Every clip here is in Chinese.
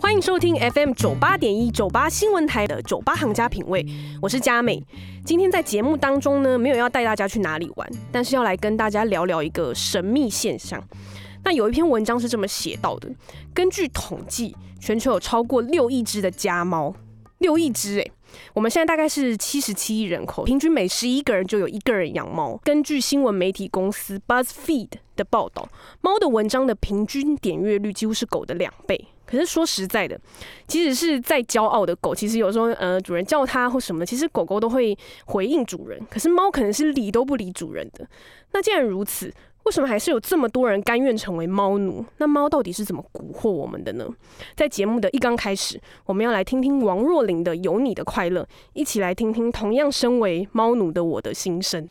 欢迎收听 FM 九八点一九八新闻台的九八行家品味，我是佳美。今天在节目当中呢，没有要带大家去哪里玩，但是要来跟大家聊聊一个神秘现象。那有一篇文章是这么写到的：根据统计，全球有超过六亿只的家猫，六亿只哎。我们现在大概是七十七亿人口，平均每十一个人就有一个人养猫。根据新闻媒体公司 BuzzFeed 的报道，猫的文章的平均点阅率几乎是狗的两倍。可是说实在的，即使是再骄傲的狗，其实有时候呃主人叫它或什么，其实狗狗都会回应主人。可是猫可能是理都不理主人的。那既然如此，为什么还是有这么多人甘愿成为猫奴？那猫到底是怎么蛊惑我们的呢？在节目的一刚开始，我们要来听听王若琳的《有你的快乐》，一起来听听同样身为猫奴的我的心声。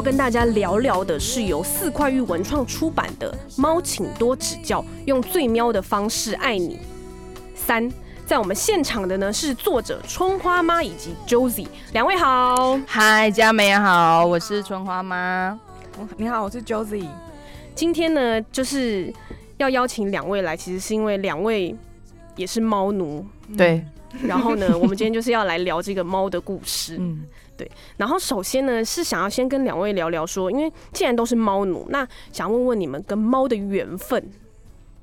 要跟大家聊聊的是由四块玉文创出版的《猫，请多指教，用最喵的方式爱你》三。在我们现场的呢是作者春花妈以及 Josie 两位好。嗨，佳美好，我是春花妈。你好，我是 Josie。今天呢就是要邀请两位来，其实是因为两位也是猫奴，对，然后呢，我们今天就是要来聊这个猫的故事。嗯，然后首先呢，是想要先跟两位聊聊说，因为既然都是猫奴，那想问问你们跟猫的缘分。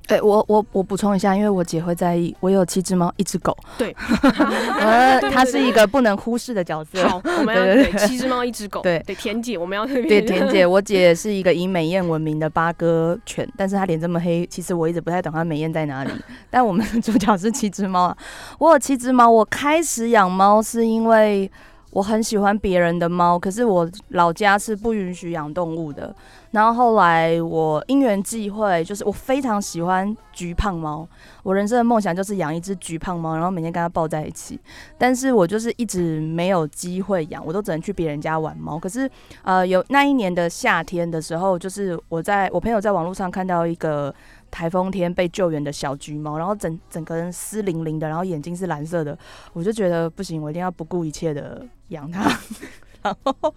对我我我补充一下，因为我姐会在意，我有七只猫，一只狗，对，呃，它是一个不能忽视的角色。好，我们要对对对七只猫一只狗，对对田姐，我们要对，田姐，我姐是一个以美艳闻名的八哥犬，但是她脸这么黑，其实我一直不太懂她美艳在哪里。但我们的主角是七只猫啊，我有七只猫，我开始养猫是因为我很喜欢别人的猫，可是我老家是不允许养动物的。然后后来我因缘际会，就是我非常喜欢橘胖猫，我人生的梦想就是养一只橘胖猫，然后每天跟它抱在一起。但是我就是一直没有机会养，我都只能去别人家玩猫。可是呃，有那一年的夏天的时候，就是我在我朋友在网络上看到一个台风天被救援的小橘猫，然后整整个人湿淋淋的，然后眼睛是蓝色的，我就觉得不行，我一定要不顾一切的养它。然后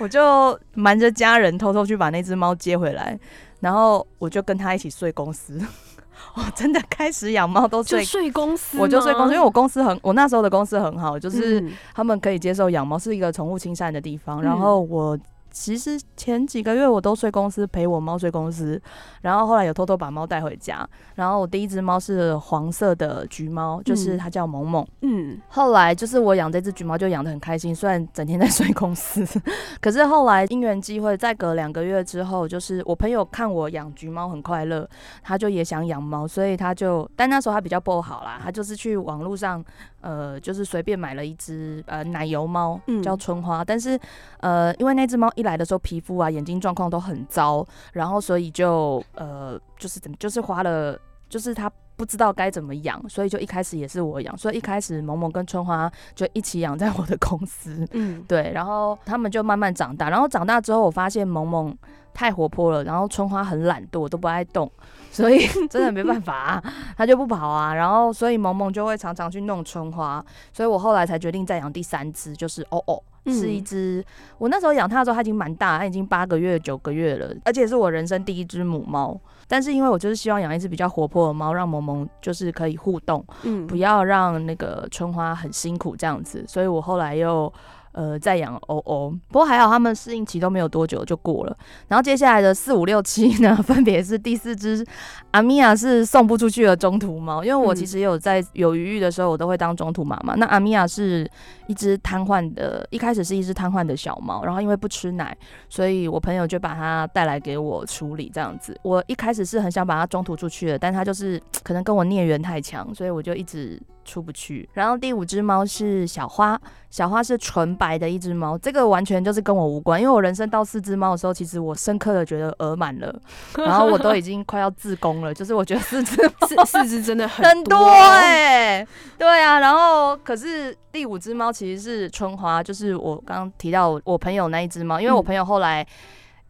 我就瞒着家人偷偷去把那只猫接回来，然后我就跟它一起睡公司。我真的开始养猫都睡睡公司，我就睡公司，因为我公司很，我那时候的公司很好，就是嗯他们可以接受养猫，是一个宠物亲善的地方。嗯然后我其实前几个月我都睡公司，陪我猫睡公司，然后后来有偷偷把猫带回家。然后我第一只猫是黄色的橘猫，就是嗯它叫萌萌。嗯后来就是我养这只橘猫就养得很开心，虽然整天在睡公司，可是后来因缘机会，再隔两个月之后，就是我朋友看我养橘猫很快乐，他就也想养猫，所以他就，但那时候他比较不好啦，他就是去网络上呃，就是随便买了一只呃奶油猫嗯，叫春花，但是呃，因为那只猫一来的时候皮肤啊、眼睛状况都很糟，然后所以就呃，就是怎么，就是花了，就是他不知道该怎么养，所以就一开始也是我养，所以一开始萌萌跟春花就一起养在我的公司，嗯，对，然后他们就慢慢长大，然后长大之后，我发现萌萌太活泼了，然后春花很懒惰，都不爱动，所以真的没办法、啊，他就不跑啊。然后所以萌萌就会常常去弄春花，所以我后来才决定再养第三只，就是哦哦。是一嗯只，我那时候养它的时候，它已经蛮大，它已经八个月、九个月了，而且是我人生第一只母猫。但是因为我就是希望养一只比较活泼的猫，让萌萌就是可以互动，嗯不要让那个春花很辛苦这样子，所以我后来又呃再养欧欧，不过还好他们适应期都没有多久就过了。然后接下来的四五六七呢，分别是第四只阿米亚是送不出去的中途猫，因为我嗯其实也有在有余裕的时候，我都会当中途妈妈。那阿米亚是一只瘫痪的，一开始是一只瘫痪的小猫，然后因为不吃奶，所以我朋友就把它带来给我处理这样子。我一开始是很想把它中途出去的，但它就是 可能跟我孽缘太强，所以我就一直出不去。然后第五只猫是小花，小花是纯白的一只猫，这个完全就是跟我无关，因为我人生到四只猫的时候，其实我深刻的觉得额满了，然后我都已经快要自宫了，就是我觉得四只四四只真的很很多多哎、对啊，然后可是第五只猫其实是春花，就是我刚刚提到我朋友那一只猫，因为我嗯朋友后来。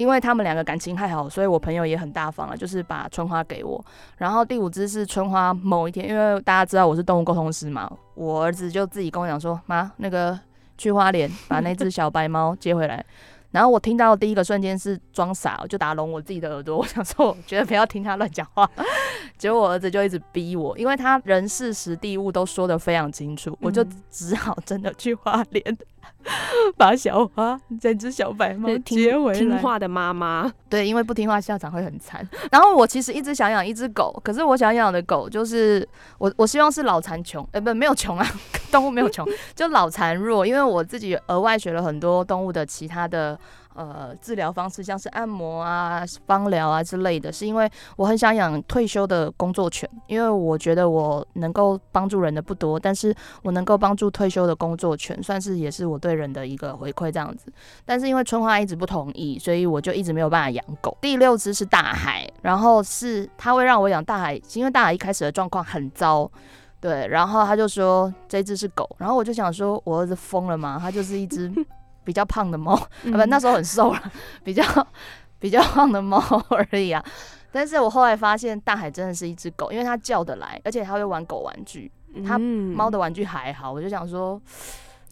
因为他们两个感情太好，所以我朋友也很大方了，就是把春花给我。然后第五只是春花，某一天，因为大家知道我是动物沟通师嘛，我儿子就自己跟我讲说：“妈，那个去花莲把那只小白猫接回来。”然后我听到第一个瞬间是装傻，我就打聋我自己的耳朵。我想说，我觉得不要听他乱讲话。结果我儿子就一直逼我，因为他人事时地物都说的非常清楚，我就嗯只好真的去花莲，把小花这只小白猫就是接回来。听话的妈妈，对，因为不听话下场会很惨。然后我其实一直想养一只狗，可是我想养的狗就是我，我希望是脑残穷，呃，不，没有穷啊，动物没有穷，就脑残弱。因为我自己额外学了很多动物的其他的呃治疗方式，像是按摩啊、芳疗啊之类的，是因为我很想养退休的工作犬，因为我觉得我能够帮助人的不多，但是我能够帮助退休的工作犬，算是也是我对人的一个回馈这样子。但是因为春花一直不同意，所以我就一直没有办法养狗。第六只是大海，然后是他会让我养大海，因为大海一开始的状况很糟。对，然后他就说这只是狗，然后我就想说，我儿子疯了吗？他就是一只比较胖的猫，啊不，那时候很瘦了，比较 比较胖的猫而已啊。但是我后来发现，大海真的是一只狗，因为它叫得来，而且它会玩狗玩具，它嗯猫的玩具还好。我就想说，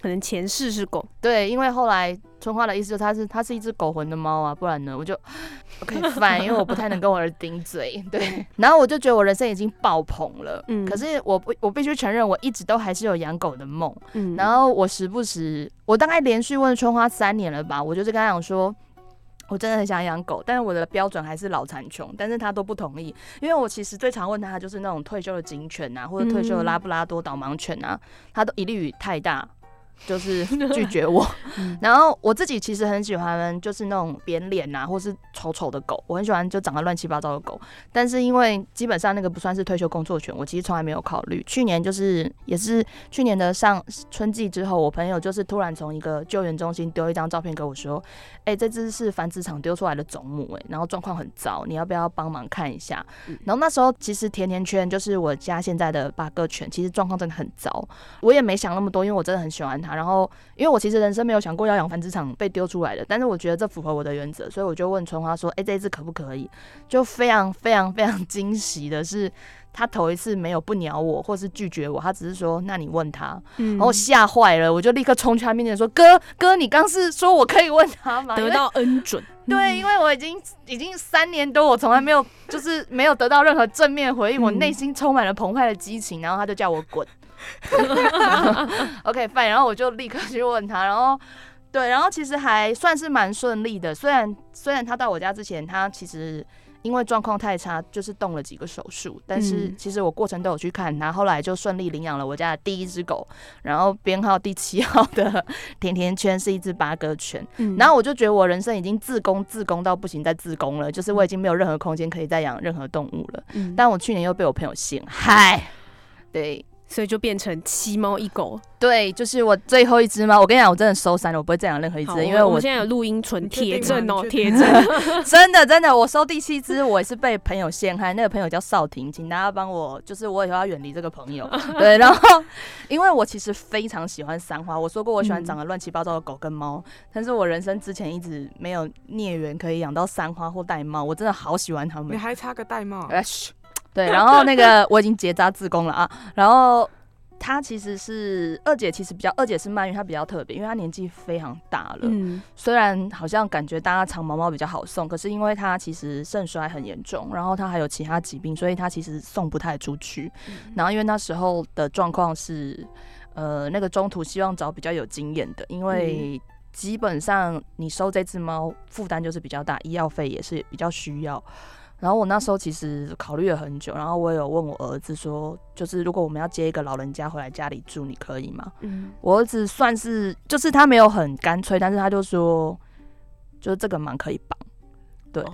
可能前世是狗，对，因为后来春花的意思就是它是它是一只狗魂的猫啊，不然呢我就 OK fine，因为我不太能跟我儿子顶嘴，对，然后我就觉得我人生已经爆棚了，嗯。可是我不我必须承认，我一直都还是有养狗的梦，嗯。然后我时不时，我大概连续问春花三年了吧，我就是跟他讲说。我真的很想养狗，但是我的标准还是老残穷，但是他都不同意，因为我其实最常问他就是那种退休的警犬啊，或者退休的拉布拉多导盲犬啊，他都一律语太大，就是 拒绝我。然后我自己其实很喜欢，就是那种扁脸啊，或是丑丑的狗，我很喜欢就长得乱七八糟的狗。但是因为基本上那个不算是退休工作犬，我其实从来没有考虑。去年就是也是去年的上春季之后，我朋友就是突然从一个救援中心丢一张照片给我说：“哎、这只是繁殖场丢出来的种母，哎，然后状况很糟，你要不要帮忙看一下？”然后那时候其实甜甜圈就是我家现在的八哥犬，其实状况真的很糟。我也没想那么多，因为我真的很喜欢它。然后因为我其实人生没有想过要养繁殖场被丢出来的，但是我觉得这符合我的原则，所以我就问春花说：“哎、这一只可不可以？”就非常非常非常 惊喜的是，他头一次没有不鸟我，或是拒绝我，他只是说：“那你问他。”嗯然后我吓坏了，我就立刻冲去他面前说：“哥哥，你刚是说我可以问他吗？”得到恩准，对，因为我已经已经三年多，我从来没有就是没有得到任何正面回应，我嗯内心充满了澎湃的激情，然后他就叫我滚。OK fine，然后我就立刻去问他，然后对，然后其实还算是蛮顺利的，虽然虽然他到我家之前，他其实。因为状况太差，就是动了几个手术，但是嗯其实我过程都有去看他，后来就顺利领养了我家的第一只狗，然后编号第七号的 甜甜圈是一只八哥犬，嗯然后我就觉得我人生已经自宫自宫到不行，再自宫了，就是我已经没有任何空间可以再养任何动物了。嗯但我去年又被我朋友陷害，对，所以就变成七猫一狗。对，就是我最后一只猫。我跟你讲，我真的收山了，我不会再养任何一只，因为我我现在有录音存你确定铁证哦，铁证。真的真的，我收第七只，我也是被朋友陷害。那个朋友叫少婷，请大家帮我，就是我以后要远离这个朋友。对，然后因为我其实非常喜欢三花，我说过我喜欢嗯长得乱七八糟的狗跟猫，但是我人生之前一直没有孽缘可以养到三花或玳瑁，我真的好喜欢它们你。还差个玳瑁，哎嘘，对，然后那个我已经结扎自宫了啊，然后。她其实是二姐，其实比较二姐是曼玉，她比较特别，因为她年纪非常大了。嗯，虽然好像感觉大家长毛毛比较好送，可是因为她其实肾衰很严重，然后她还有其他疾病，所以她其实送不太出去。然后因为那时候的状况是，呃，那个中途希望找比较有经验的，因为基本上你收这只猫负担就是比较大，医药费也是比较需要。然后我那时候其实考虑了很久，然后我有问我儿子说，就是如果我们要接一个老人家回来家里住，你可以吗？嗯，我儿子算是，就是他没有很干脆，但是他就说，就是这个蛮可以帮。对，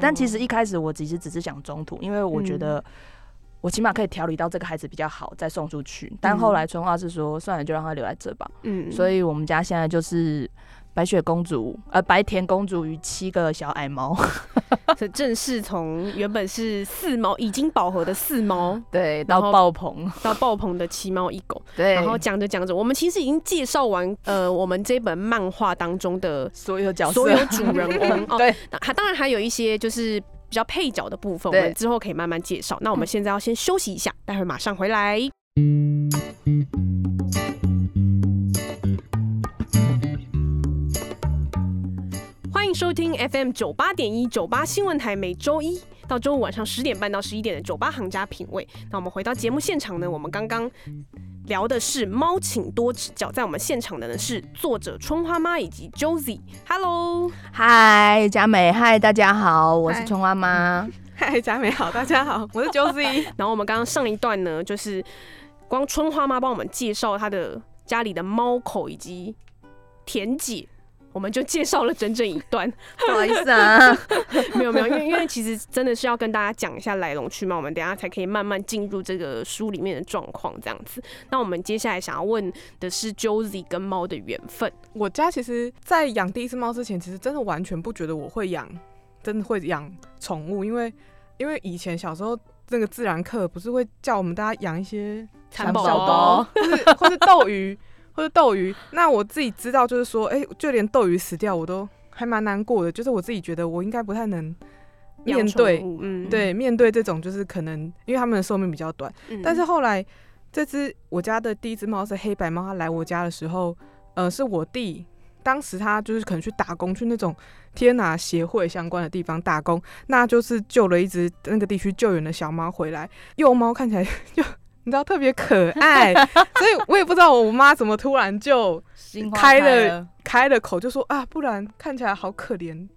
但其实一开始我其实只是想中途，因为我觉得我起码可以调理到这个孩子比较好，再送出去。但后来春花是说，算了，就让他留在这吧。嗯，所以我们家现在就是白雪公主，呃，白田公主与七个小矮猫。这正是从原本是四猫已经饱和的四猫，对，到爆棚。到爆棚的七猫一狗。对，然后讲着讲着，我们其实已经介绍完呃我们这本漫画当中的所有角色，所有主人翁哦，对，那还当然还有一些就是比较配角的部分，我对们之后可以慢慢介绍。那我们现在要先休息一下，待会儿马上回来。欢收听 FM 九八点一九八新闻台，每周一到周五晚上十点半到十一点的酒吧行家品味。那我们回到节目现场呢，我们刚刚聊的是猫，请多指教。在我们现场的呢是作者春花妈以及 Josie。Hello，嗨，佳美，嗨，大家好，我是春花妈。嗨，佳美好，大家好，我是 Josie。然后我们刚刚上一段呢，就是光春花妈帮我们介绍她的家里的猫口以及田姐。我们就介绍了整整一段，不好意思啊，没有没有，因为因为其实真的是要跟大家讲一下来龙去脉，我们等下才可以慢慢进入这个书里面的状况这样子。那我们接下来想要问的是 Josie 跟猫的缘分，我家其实，在养第一只猫之前，其实真的完全不觉得我会养，真的会养宠物，因为因为以前小时候那个自然课不是会叫我们大家养一些蚕宝。宝或是或是斗鱼，或是斗鱼。那我自己知道，就是说，哎、就连斗鱼死掉，我都还蛮难过的。就是我自己觉得，我应该不太能面对，嗯，对，面对这种就是可能因为他们的寿命比较短。嗯但是后来这只我家的第一只猫是黑白猫，它来我家的时候，呃，是我弟。当时他就是可能去打工，去那种天哪协会相关的地方打工，那就是救了一只那个地区救援的小猫回来。幼猫看起来 就你知道特别可爱，所以我也不知道我妈怎么突然就开了了，开了口，就说啊，不然看起来好可怜，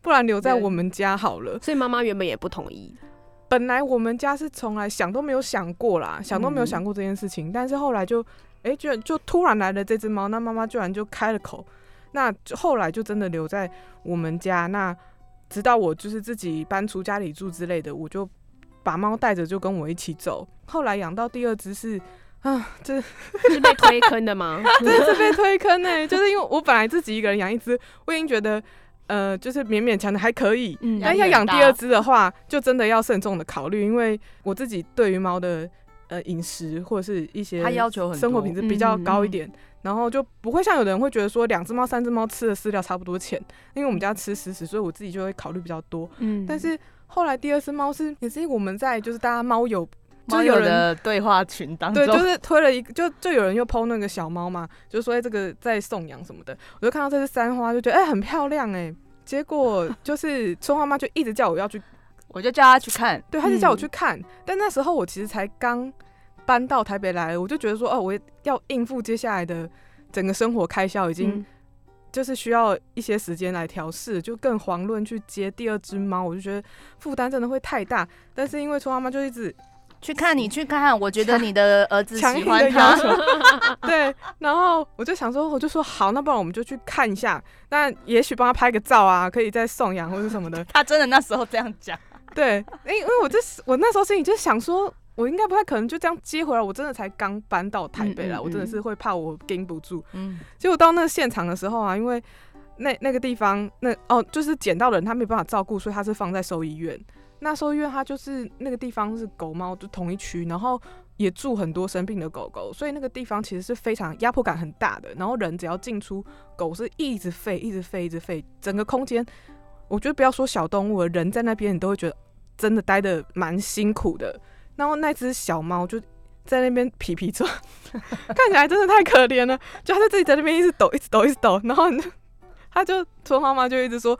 不然留在我们家好了。所以妈妈原本也不同意，本来我们家是从来想都没有想过啦，想都没有嗯想过这件事情，但是后来就，哎、居然就突然来了这只猫，那妈妈居然就开了口，那就后来就真的留在我们家，那直到我就是自己搬出家里住之类的，我就把猫带着就跟我一起走。后来养到第二只是，啊，这是被推坑的吗？真的是被推坑呢、就是因为我本来自己一个人养一只，我已经觉得，呃，就是勉勉强的还可以，嗯但要养第二只的话，就真的要慎重的考虑，因为我自己对于猫的呃饮食或者是一些它要求生活品质比较高一点，然后就不会像有的人会觉得说两只猫、三只猫吃的饲料差不多钱，因为我们家吃食食，所以我自己就会考虑比较多。嗯但是后来第二只猫是也是我们在就是大家猫友。就有人的对话群当中，对，就是推了一个，就就有人又剖那个小猫嘛，就说哎、这个在送养什么的，我就看到这只三花，就觉得哎、很漂亮哎、结果 就是春花妈就一直叫我要去我就叫他去看，对，他就叫我嗯。去看，但那时候我其实才刚搬到台北来，我就觉得说，哦，我要应付接下来的整个生活开销，已经嗯。就是需要一些时间来调试，就更遑论去接第二只猫，我就觉得负担真的会太大。但是因为春花妈就一直去看你去看，我觉得你的 儿子强欢的要他，求，对，然后我就想说，我就说好，那不然我们就去看一下，那也许帮他拍个照啊，可以再送养或者什么的。他真的那时候这样讲，对，因因为我这我那时候心里就想说，我应该不太可能就这样接回来，我真的才刚搬到台北来，嗯嗯我真的是会怕我盯不住。嗯，结果到那个现场的时候啊，因为那那个地方那哦，就是捡到的人他没办法照顾，所以他是放在兽医院。那时候，因为它就是那个地方是狗猫就同一区，然后也住很多生病的狗狗，所以那个地方其实是非常压迫感很大的。然后人只要进出，狗是一直吠，一直吠，一直吠，整个空间，我觉得不要说小动物了，人在那边你都会觉得真的待的蛮辛苦的。然后那只小猫就在那边皮皮转，看起来真的太可怜了。就它在自己在那边一直抖，一直抖，一直抖，然后你 就它就春花妈就一直说，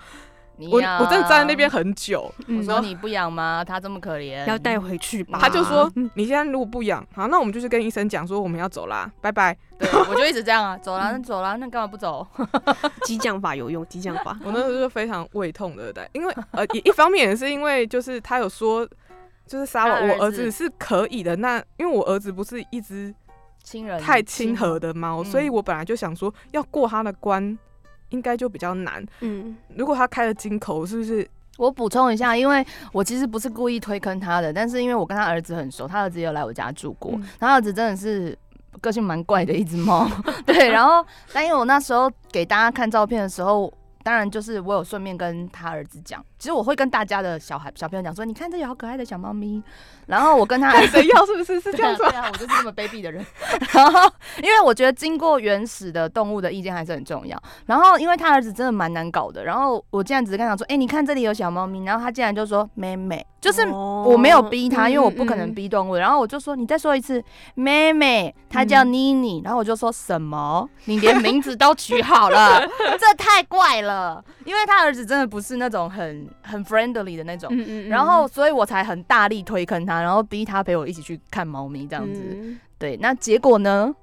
我我真的站在那边很久，我嗯说你不养吗？他这么可怜，要带回去吧。他就说你现在如果不养，好，那我们就去跟医生讲说我们要走啦，拜拜。对，我就一直这样啊，走啦，那走啦，那干嘛不走？激将法有用，激将法。我那时候就非常胃痛的带，因为 呃一一方面也是因为就是他有说。就是杀了，我儿子子是可以的。那因为我儿子不是一只亲人太亲和的猫，嗯所以我本来就想说要过他的关，应该就比较难。嗯，如果他开了金口，是不是？我补充一下，因为我其实不是故意推坑他的，但是因为我跟他儿子很熟，他儿子也有来我家住过，嗯他儿子真的是个性蛮怪的一只猫，对，然后但因为我那时候给大家看照片的时候。当然，就是我有顺便跟他儿子讲，其实我会跟大家的小孩小朋友讲说，你看这有好可爱的小猫咪。然后我跟他看 谁要，是不是？是这样说对。啊，我就是这么卑鄙的人。然后，因为我觉得经过原始的动物的意见还是很重要。然后，因为他儿子真的蛮难搞的。然后我竟然只是跟他说：“哎、你看这里有小猫咪。”然后他竟然就说：“妹妹。”就是哦我没有逼他，因为我不可能逼动物。然后我就说：“你再说一次，妹妹。”她叫妮妮。然后我就说什么？你连名字都取好了，这太怪了。因为他儿子真的不是那种很很 friendly 的那种。嗯嗯嗯然后，所以我才很大力推坑他，然后逼他陪我一起去看猫咪这样子。嗯对，那结果呢？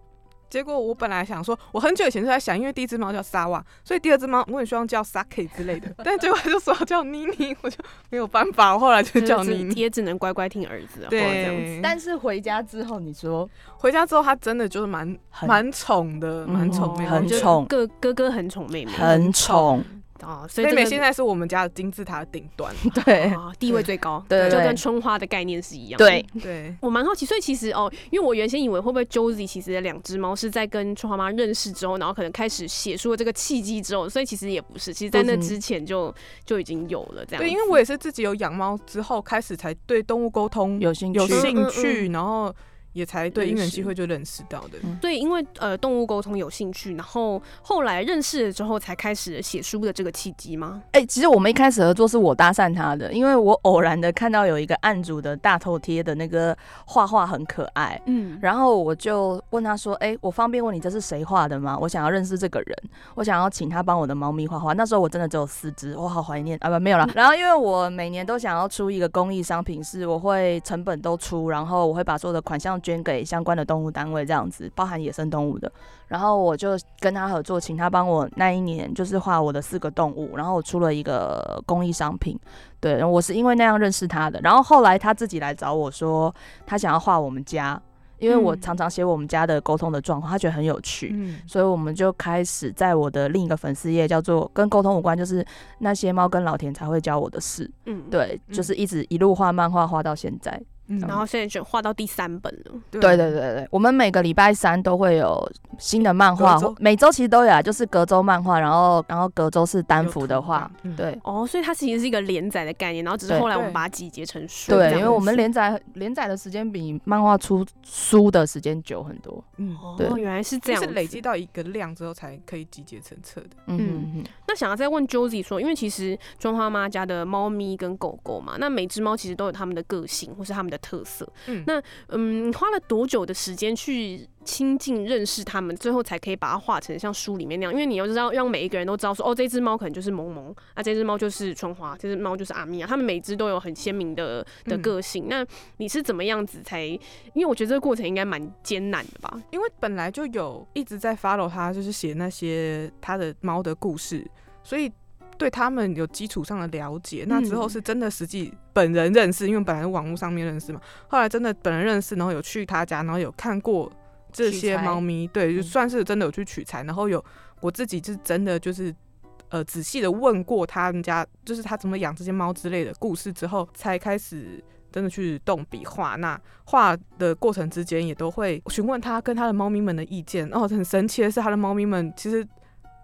结果我本来想说，我很久以前就在想，因为第一只猫叫沙瓦，所以第二只猫我很希望叫 Saki 之类的，但结果他就说叫妮妮，我就没有办法，我后来就叫妮妮。也只能乖乖听儿子的话这样子。但是回家之后，你说回家之后，他真的就是蛮蛮宠的，嗯蛮宠妹妹。很宠哥哥哥很宠妹妹，很宠，啊，所以妹妹现在是我们家的金字塔的顶端。对啊地位最高，对就跟春花的概念是一样的。对，对，我蛮好奇，所以其实哦，因为我原先以为会不会 Josie 其实两只猫是在跟春花妈认识之后，然后可能开始写出了这个契机之后，所以其实也不是，其实在那之前就就已经有了这样。对，因为我也是自己有养猫之后，开始才对动物沟通有兴趣，有嗯兴趣，然后也才对因缘机会就认识到的。嗯对，因为呃动物沟通有兴趣，然后后来认识了之后，才开始写书的这个契机吗？哎、其实我们一开始合作是我搭讪他的，因为我偶然的看到有一个案主的大头贴的那个画画很可爱，嗯，然后我就问他说：“哎、我方便问你这是谁画的吗？我想要认识这个人，我想要请他帮我的猫咪画画。那时候我真的只有四只，我好怀念啊，不没有了。然后因为我每年都想要出一个公益商品，是我会成本都出，然后我会把所有的款项捐给相关的动物单位，这样子包含野生动物的。然后我就跟他合作，请他帮我那一年就是画我的四个动物，然后我出了一个公益商品。对，我是因为那样认识他的。然后后来他自己来找我说，他想要画我们家。因为我嗯常常写我们家的沟通的状况，他觉得很有趣，嗯，所以我们就开始在我的另一个粉丝页叫做跟沟通无关，就是那些猫跟老田才会教我的事。嗯，对，嗯就是一直一路画漫画画到现在。嗯。然后现在就画到第三本了。对。对对对对，我们每个礼拜三都会有新的漫画周，每周其实都有啊，就是隔周漫画，然后然后隔周是单幅的画。，对哦，所以它其实是一个连载的概念，然后只是后来我们把它集结成书对，因为我们连载连载的时间比漫画出书的时间久很多。嗯，对。哦，原来是这样是累积到一个量之后才可以集结成册的。嗯嗯。嗯嗯，那想要再问 Josie 说，因为其实中花妈家的猫咪跟狗狗嘛，那每只猫其实都有它们的个性或是它们的特色。嗯那嗯，你花了多久的时间去亲近认识他们，最后才可以把它画成像书里面那样？因为你要知道，让每一个人都知道说，哦，这只猫可能就是萌萌，啊，这只猫就是春花，这只猫就是阿米亚，他们每只都有很鲜明的的嗯个性。那你是怎么样子才？因为我觉得这个过程应该蛮艰难的吧？因为本来就有一直在 follow 他，就是写那些他的猫的故事，所以对他们有基础上的了解。那之后是真的实际本人认识，因为本来是网络上面认识嘛，后来真的本人认识，然后有去他家，然后有看过这些猫咪，对，就嗯算是真的有去取材，然后有我自己就是真的就是。呃，仔细的问过他们家，就是他怎么养这些猫之类的故事之后，才开始真的去动笔画。那画的过程之间也都会询问他跟他的猫咪们的意见。哦，很神奇的是，他的猫咪们其实。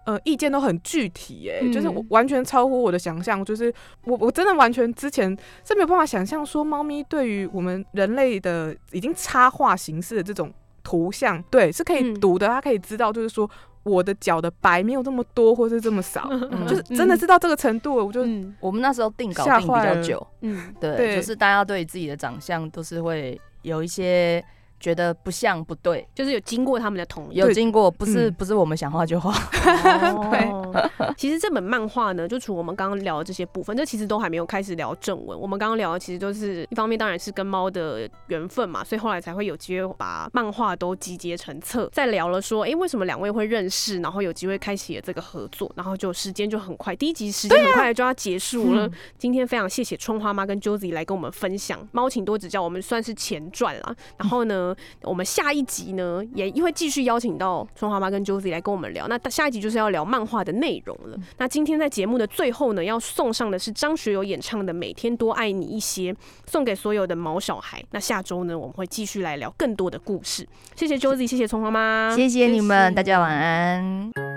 呃，意见都很具体，哎、嗯就是我完全超乎我的想象，就是我我真的完全之前是没有办法想象说，猫咪对于我们人类的已经插画形式的这种图像，对，是可以嗯。读的，它可以知道，就是说我的脚的白没有这么多，或是这么少，嗯就是真的是到这个程度了，我就嗯我们那时候定稿定比较久，嗯对，对就是大家对自己的长相都是会有一些觉得不像不对，就是有经过他们的同意。有经过，不是、嗯不是我们想画就画。对，其实这本漫画呢，就除我们刚刚聊的这些部分，这其实都还没有开始聊正文。我们刚刚聊的其实都是一方面，当然是跟猫的缘分嘛，所以后来才会有机会把漫画都集结成册。再聊了说，哎、为什么两位会认识，然后有机会开启了这个合作，然后就时间就很快，第一集时间很快就要结束了。今天非常谢谢春花妈跟 Josie 来跟我们分享《猫，请多指教》，我们算是前传啦。然后呢，我们下一集呢也会继续邀请到春花妈跟 Josie 来跟我们聊。那下一集就是要聊漫画的内容了。那今天在节目的最后呢，要送上的是张学友演唱的《每天多爱你一些》，送给所有的毛小孩。那下周呢，我们会继续来聊更多的故事。谢谢 Josie，谢谢春花妈，谢谢你们，谢大家晚安。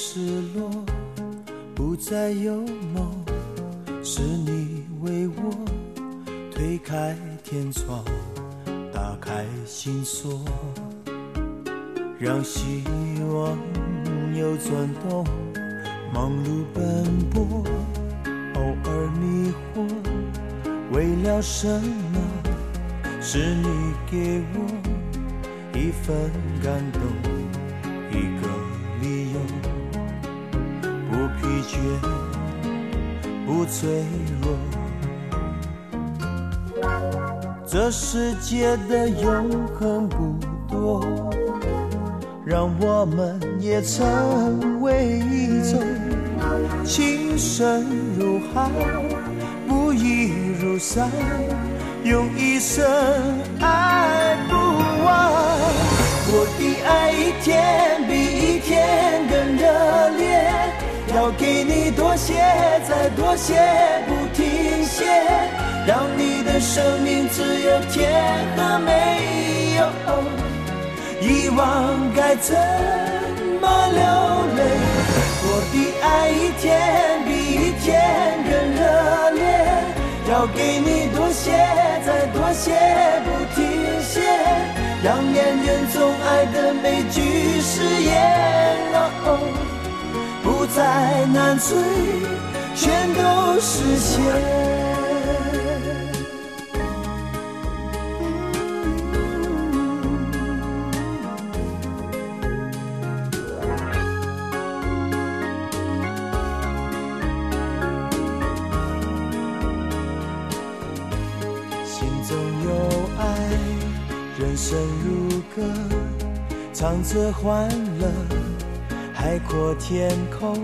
失落，不再有梦，是你为我推开天窗，打开心锁，让希望有转动，忙碌奔波，偶尔迷惑，为了什么？是你给我。一份感动，不疲倦，不脆弱。这世界的永恒不多，让我们也成为一种情深如海，不移如山，用一生爱不完。我的爱一天比一天更热烈，要给你多些，再多些，不停歇，让你的生命只有甜和没有遗忘，该怎么流泪？我的爱一天比一天更热烈，要给你多些，再多些，不停歇。让恋人总爱的每句誓言，哦，不再难追，全都实现。心中有爱。人生如歌，唱着欢乐，海阔天空，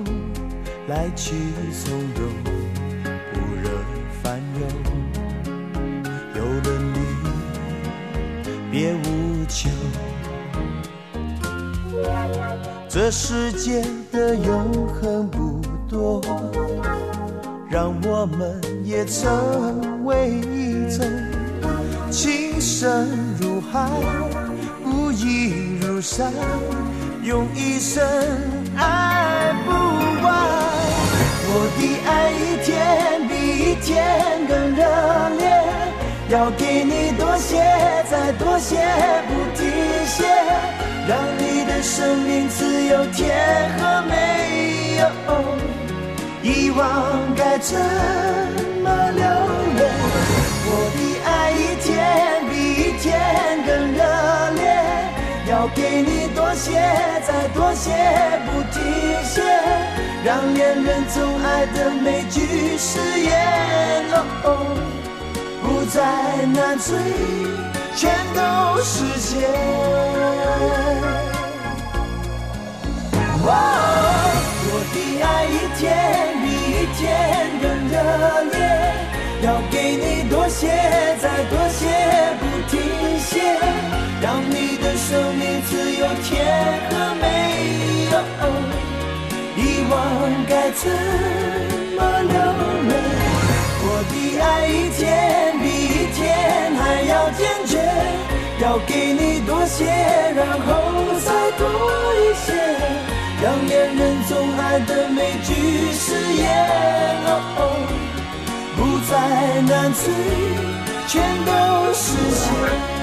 来去从容，不惹烦忧。有了你，别无求。这世界的永恒不多，让我们也成为一种。情深如海，不移如山，用一生爱不完。我的爱一天比一天更热烈，要给你多些，再多些，不停歇，让你的生命只有甜和没有遗忘，该怎么流泪？我的爱一天比一天更热烈，要给你多些，再多些，不停歇，让恋人总爱的每句誓言，哦，不再难追，全都实现。哦我的爱一天比一天更热烈，要给你多些，再多些，不停歇，让你的生命自有甜和美。哦，遗忘该怎么流泪？我的爱一天比一天还要坚决，要给你多些，然后再多一些，让恋人总爱的每句誓言，哦哦，不再难追，全都实现。